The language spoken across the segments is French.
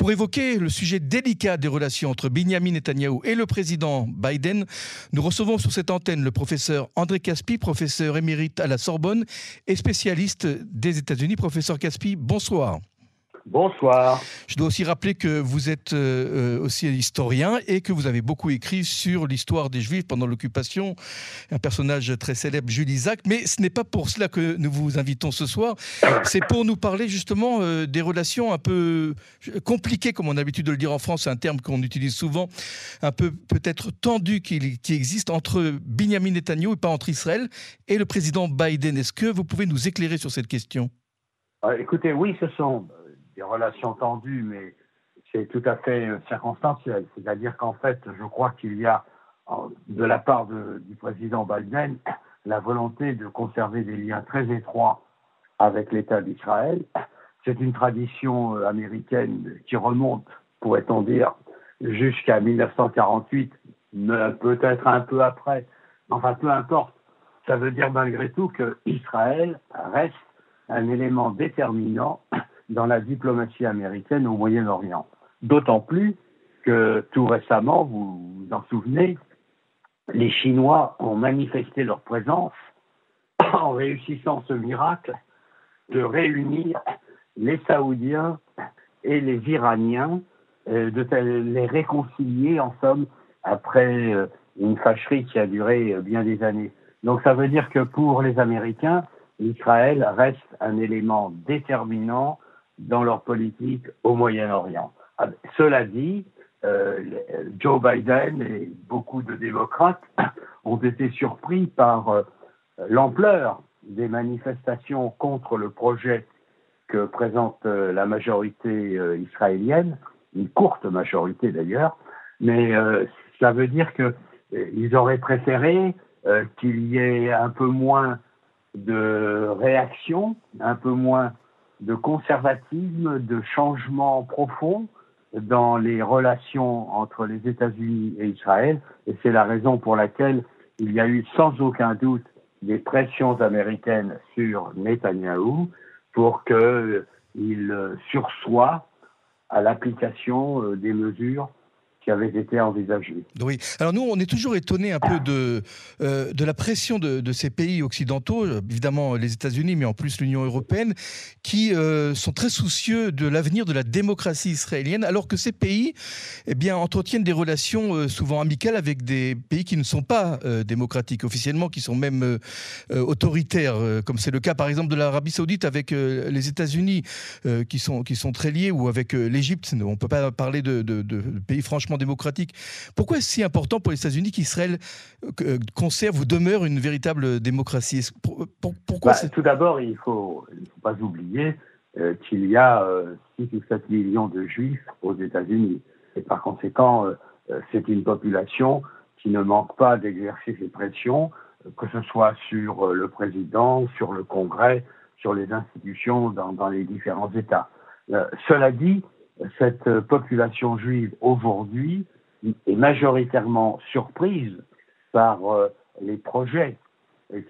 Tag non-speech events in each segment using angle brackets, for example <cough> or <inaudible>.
Pour évoquer le sujet délicat des relations entre Benjamin Netanyahu et le président Biden, nous recevons sur cette antenne le professeur André Caspi, professeur émérite à la Sorbonne et spécialiste des États-Unis. Professeur Caspi, bonsoir. Bonsoir. Je dois aussi rappeler que vous êtes euh, euh, aussi historien et que vous avez beaucoup écrit sur l'histoire des Juifs pendant l'occupation. Un personnage très célèbre, Jules Isaac. Mais ce n'est pas pour cela que nous vous invitons ce soir. C'est pour nous parler justement euh, des relations un peu compliquées, comme on a l'habitude de le dire en France. C'est un terme qu'on utilise souvent, un peu peut-être tendu qui, qui existe entre Benjamin Netanyahu et pas entre Israël et le président Biden. Est-ce que vous pouvez nous éclairer sur cette question? Écoutez, oui, ce sont des relations tendues, mais c'est tout à fait euh, circonstanciel. C'est-à-dire qu'en fait, je crois qu'il y a, de la part du président Biden, la volonté de conserver des liens très étroits avec l'État d'Israël. C'est une tradition euh, américaine qui remonte, pourrait-on dire, jusqu'à 1948, peut-être un peu après. Enfin, peu importe. Ça veut dire malgré tout que Israël reste un élément déterminant dans la diplomatie américaine au Moyen-Orient. D'autant plus que tout récemment, vous vous en souvenez, les Chinois ont manifesté leur présence <coughs> en réussissant ce miracle de réunir les Saoudiens et les Iraniens, euh, de les réconcilier en somme après euh, une fâcherie qui a duré euh, bien des années. Donc ça veut dire que pour les Américains, Israël reste un élément déterminant dans leur politique au Moyen-Orient. Ah, cela dit, euh, Joe Biden et beaucoup de démocrates <coughs> ont été surpris par euh, l'ampleur des manifestations contre le projet que présente euh, la majorité israélienne, une courte majorité d'ailleurs, mais ça veut dire qu'ils auraient préféré qu'il y ait un peu moins de réaction, un peu moins de conservatisme, de changement profond dans les relations entre les États-Unis et Israël. Et c'est la raison pour laquelle il y a eu sans aucun doute des pressions américaines sur Netanyahou pour qu'il sursoit à l'application euh, des mesures avait été envisagé. Oui. Alors nous, on est toujours étonné un peu de, euh, de la pression de, de, ces pays occidentaux, évidemment les États-Unis, mais en plus l'Union européenne, qui euh, sont très soucieux de l'avenir de la démocratie israélienne, alors que ces pays eh bien, entretiennent des relations euh, souvent amicales avec des pays qui ne sont pas démocratiques officiellement, qui sont même autoritaires, comme c'est le cas par exemple de l'Arabie saoudite avec les États-Unis, qui, sont, qui sont très liés, ou avec l'Égypte. On ne peut pas parler de, de, de pays franchement démocratique. Pourquoi est-ce si important pour les États-Unis qu'Israël euh, conserve ou demeure une véritable démocratie? Pourquoi bah, Tout d'abord, il ne faut, faut, pas oublier euh, qu'il y a 6 euh, ou 7 millions de juifs aux États-Unis. Et par conséquent, c'est une population qui ne manque pas d'exercer ses pressions, que ce soit sur le président, sur le Congrès, sur les institutions dans, dans les différents États. cela dit, cette population juive aujourd'hui est majoritairement surprise par euh, les projets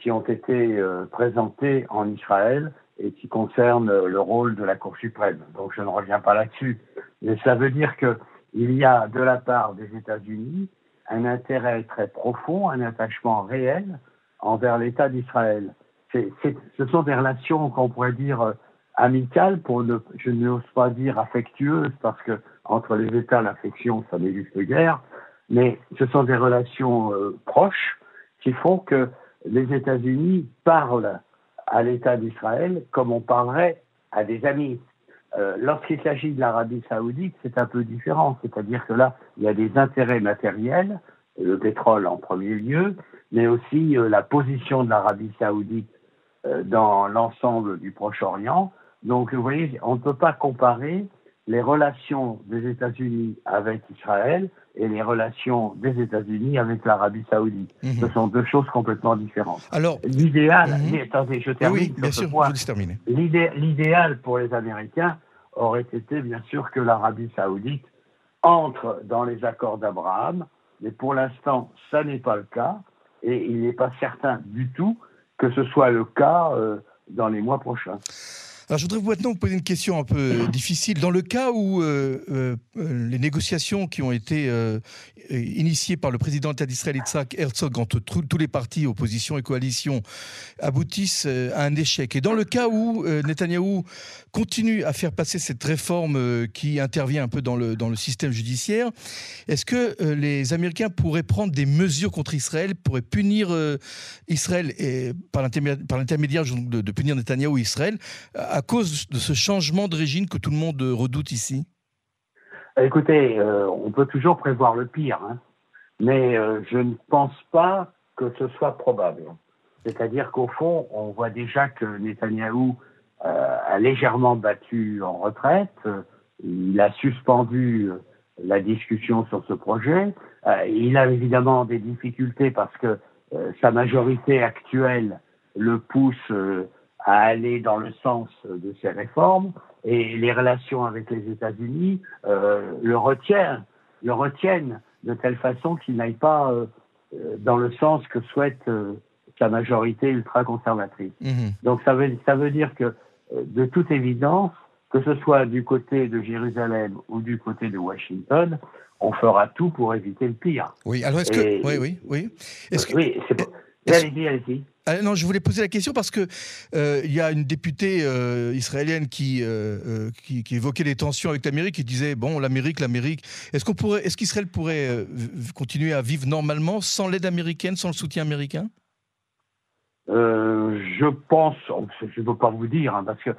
qui ont été euh, présentés en Israël et qui concernent le rôle de la Cour suprême. Donc je ne reviens pas là-dessus. Mais ça veut dire qu'il y a de la part des États-Unis un intérêt très profond, un attachement réel envers l'État d'Israël. Ce sont des relations qu'on pourrait dire euh, amicale, pour ne, je n'ose pas dire affectueuse, parce que entre les États, l'affection, ça n'existe guère, mais ce sont des relations euh, proches qui font que les États-Unis parlent à l'État d'Israël comme on parlerait à des amis. Euh, lorsqu'il s'agit de l'Arabie saoudite, c'est un peu différent, c'est-à-dire que là, il y a des intérêts matériels, le pétrole en premier lieu, mais aussi euh, la position de l'Arabie saoudite dans l'ensemble du Proche-Orient, donc, vous voyez, on ne peut pas comparer les relations des États-Unis avec Israël et les relations des États-Unis avec l'Arabie Saoudite. Mhm. Ce sont deux choses complètement différentes. Alors, l'idéal, mhm. attendez, je termine. Oui, bien sûr, L'idéal pour les Américains aurait été bien sûr que l'Arabie Saoudite entre dans les accords d'Abraham, mais pour l'instant, ça n'est pas le cas, et il n'est pas certain du tout que ce soit le cas euh, dans les mois prochains. Je voudrais maintenant vous poser une question un peu difficile. Dans le cas où les négociations qui ont été initiées par le président d'Israël, Yitzhak Herzog, entre tous les partis, opposition et coalition, aboutissent à un échec, et dans le cas où Netanyahou continue à faire passer cette réforme qui intervient un peu dans le, dans le système judiciaire, est-ce que les Américains pourraient prendre des mesures contre Israël, pourraient punir Israël et par l'intermédiaire de, de punir Netanyahou et Israël cause de ce changement de régime que tout le monde redoute ici? Écoutez, euh, on peut toujours prévoir le pire, hein. mais euh, je ne pense pas que ce soit probable. C'est-à-dire qu'au fond, on voit déjà que Netanyahou euh, a légèrement battu en retraite. Il a suspendu la discussion sur ce projet. il a évidemment des difficultés parce que sa majorité actuelle le pousse à aller dans le sens de ces réformes et les relations avec les États-Unis euh, le retiennent, le retiennent de telle façon qu'il n'aille pas euh, euh, dans le sens que souhaite sa majorité ultra-conservatrice. Mhm. Donc ça veut, ça veut dire que, de toute évidence, que ce soit du côté de Jérusalem ou du côté de Washington, on fera tout pour éviter le pire. Oui, alors est-ce que... Oui, oui, oui. Est-ce que... Oui, c'est... Allez-y, allez-y. Ah, non, je voulais poser la question parce que euh, y a une députée euh, israélienne euh, qui, qui, évoquait les tensions avec l'Amérique et disait bon l'Amérique, l'Amérique. Est-ce qu'on pourrait, est-ce qu'Israël pourrait continuer à vivre normalement sans l'aide américaine, sans le soutien américain? Je pense, je ne peux pas vous dire hein, parce que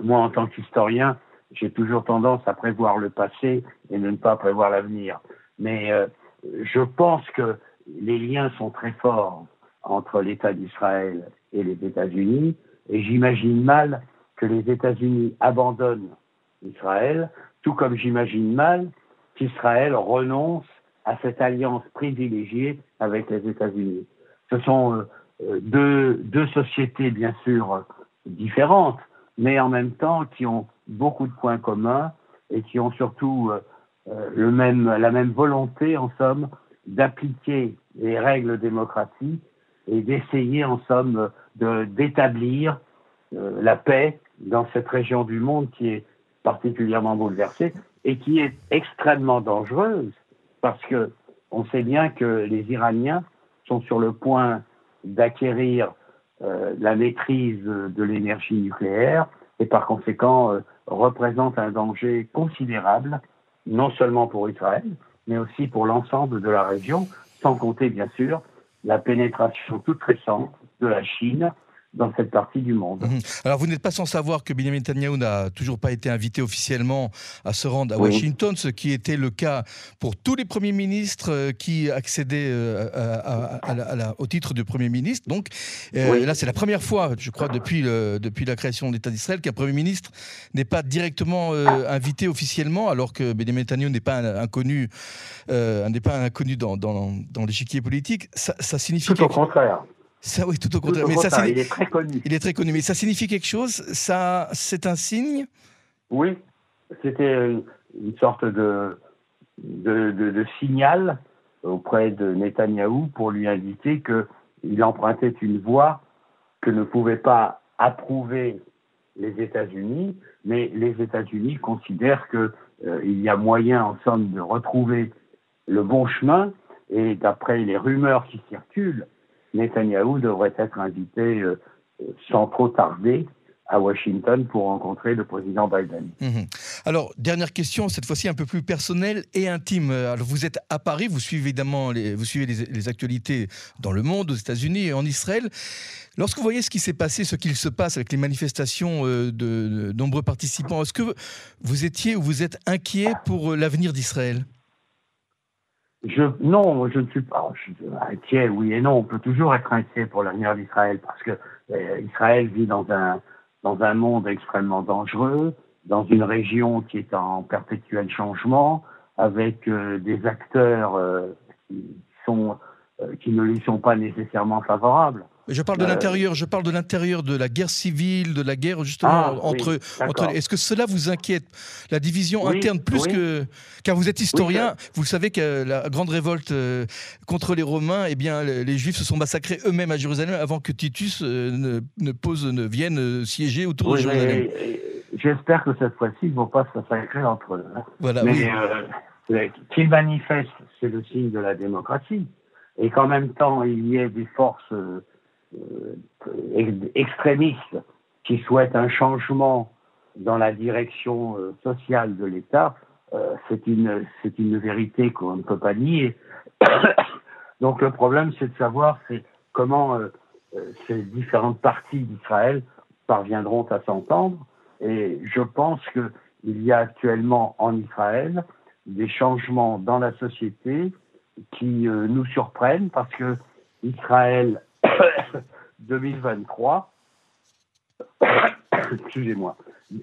moi en tant qu'historien, j'ai toujours tendance à prévoir le passé et ne pas prévoir l'avenir. Mais je pense que les liens sont très forts entre l'État d'Israël et les États-Unis, et j'imagine mal que les États-Unis abandonnent Israël, tout comme j'imagine mal qu'Israël renonce à cette alliance privilégiée avec les États-Unis. Ce sont euh, euh, deux, deux, sociétés, bien sûr, différentes, mais en même temps qui ont beaucoup de points communs et qui ont surtout euh, le même, la même volonté, en somme, d'appliquer les règles démocratiques et d'essayer en somme d'établir euh, la paix dans cette région du monde qui est particulièrement bouleversée et qui est extrêmement dangereuse parce que on sait bien que les Iraniens sont sur le point d'acquérir euh, la maîtrise de l'énergie nucléaire et par conséquent euh, représentent un danger considérable non seulement pour Israël mais aussi pour l'ensemble de la région sans compter bien sûr la pénétration toute récente de la Chine dans cette partie du monde. Mhm. Alors vous n'êtes pas sans savoir que Benjamin Netanyahu n'a toujours pas été invité officiellement à se rendre à Washington, ce qui était le cas pour tous les premiers ministres euh, qui accédaient euh, à, au titre de Premier ministre. Donc euh, là c'est la première fois, je crois, depuis, depuis la création de l'État d'Israël qu'un Premier ministre n'est pas directement invité officiellement, alors que Benjamin Netanyahu n'est pas un, inconnu, n'est pas un inconnu dans, dans, dans l'échiquier politique. Ça, ça signifie... Tout au contraire. Ça, oui, tout au contraire. mais ça, il est très connu. Il est très connu. Mais ça signifie quelque chose? Ça, C'est un signe? Oui. C'était une sorte de, de, de, signal auprès de Netanyahou pour lui indiquer qu'il empruntait une voie que ne pouvaient pas approuver les États-Unis, mais les États-Unis considèrent qu'il euh, y a moyen, en somme, de retrouver le bon chemin. Et d'après les rumeurs qui circulent, Netanyahou devrait être invité euh, sans trop tarder à Washington pour rencontrer le président Biden. Mhm. Alors, dernière question, cette fois-ci un peu plus personnelle et intime. Alors, vous êtes à Paris, vous suivez évidemment les, vous suivez les, actualités dans le monde, aux États-Unis et en Israël. Lorsque vous voyez ce qui s'est passé, ce qu'il se passe avec les manifestations euh, de, de nombreux participants, est-ce que vous étiez ou vous êtes inquiet pour euh, l'avenir d'Israël? Je, non, je ne suis pas inquiet, oui et non. On peut toujours être inquiet pour l'avenir d'Israël parce que euh, Israël vit dans un, dans un monde extrêmement dangereux, dans une région qui est en perpétuel changement, avec euh, des acteurs euh, qui, sont, qui ne lui sont pas nécessairement favorables. Je parle de l'intérieur, je parle de l'intérieur de la guerre civile, de la guerre justement ah, entre, entre. Est-ce que cela vous inquiète La division interne plus que. Car vous êtes historien, vous savez que la grande révolte contre les Romains, eh bien, les Juifs se sont massacrés eux-mêmes à Jérusalem avant que Titus ne, ne pose, ne vienne siéger autour de Jérusalem. J'espère que cette fois-ci, ils ne vont pas se massacrer entre eux. Hein. Voilà, Mais euh, qu'ils manifestent, c'est le signe de la démocratie. Et qu'en même temps, il y ait des forces euh, extrémistes qui souhaitent un changement dans la direction euh, sociale de l'État, euh, c'est une, c'est une vérité qu'on ne peut pas nier. <coughs> Donc le problème, c'est de savoir comment ces différentes parties d'Israël parviendront à s'entendre et je pense qu'il y a actuellement en Israël des changements dans la société qui euh, nous surprennent parce que Israël 2023, <coughs> excusez-moi,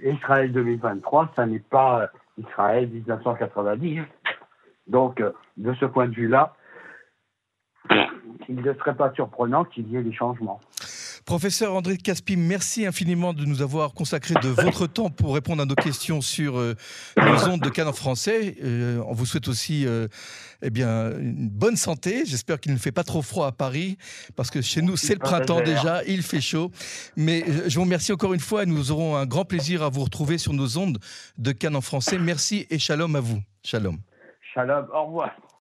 Israël 2023, ça n'est pas Israël 1990. Donc, euh, de ce point de vue-là, <coughs> il ne serait pas surprenant qu'il y ait des changements. Professeur André Caspi, merci infiniment de nous avoir consacré de votre temps pour répondre à nos questions sur euh, les ondes de Cannes français. Euh, on vous souhaite aussi euh, eh bien, une bonne santé. J'espère qu'il ne fait pas trop froid à Paris, parce que chez nous, c'est le printemps déjà, il fait chaud. Mais je vous remercie encore une fois et nous aurons un grand plaisir à vous retrouver sur nos ondes de Cannes en français. Merci et shalom à vous. Shalom. Shalom, au revoir.